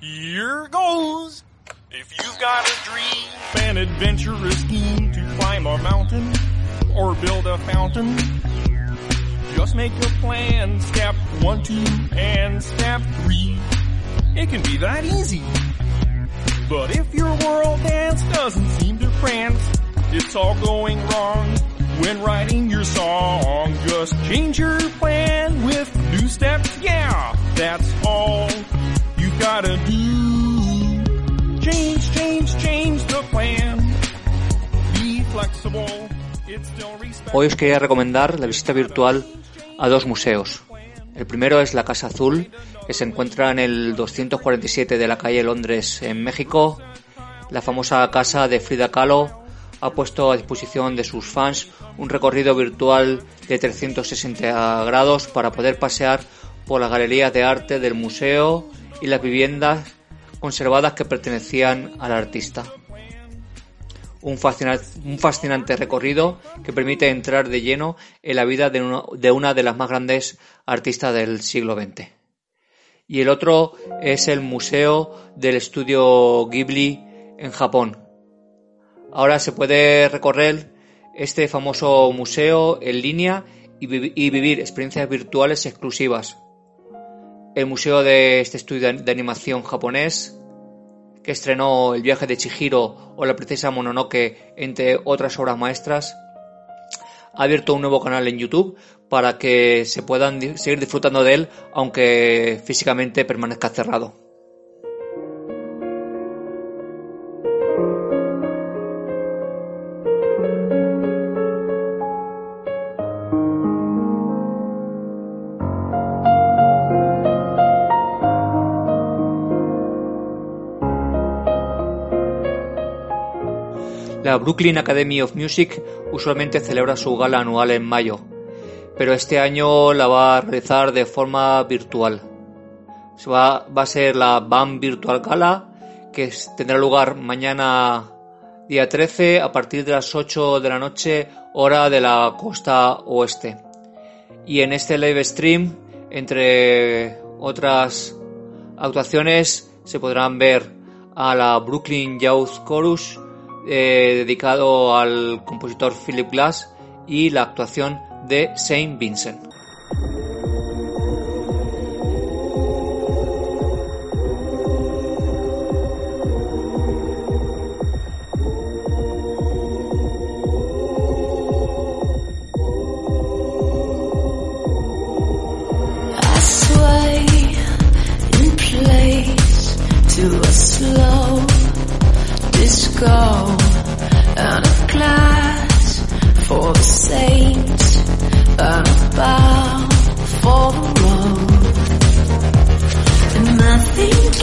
Here goes. If you've got a dream, an adventurous scheme to climb a mountain or build a fountain, just make a plan. Step one, two, and step three. It can be that easy. But if your world dance doesn't seem to prance, it's all going wrong when writing your song. Just change your plan with new steps. Yeah, that's all Hoy os quería recomendar la visita virtual a dos museos. El primero es la Casa Azul, que se encuentra en el 247 de la calle Londres, en México. La famosa casa de Frida Kahlo ha puesto a disposición de sus fans un recorrido virtual de 360 grados para poder pasear por las galerías de arte del museo y las viviendas conservadas que pertenecían al artista. Un fascinante, recorrido que permite entrar de lleno en la vida de una, de una de las más grandes artistas del siglo XX. Y el otro es el Museo del Estudio Ghibli en Japón. Ahora se puede recorrer este famoso museo en línea y, y vivir experiencias virtuales exclusivas. El museo de este estudio de animación japonés que estrenó El viaje de Chihiro o La princesa Mononoke, entre otras obras maestras, ha abierto un nuevo canal en YouTube para que se puedan seguir disfrutando de él, aunque físicamente permanezca cerrado. La Brooklyn Academy of Music usualmente celebra su gala anual en mayo, pero este año la va a realizar de forma virtual. Va, va a ser la BAM Virtual Gala, que tendrá lugar mañana día 13 a partir de las 8 de la noche, hora de la costa oeste. Y en este live stream, entre otras actuaciones, se podrán ver a la Brooklyn Youth Chorus, eh, dedicado al compositor Philip Glass, y la actuación de Saint Vincent. And a bow for the road. And I think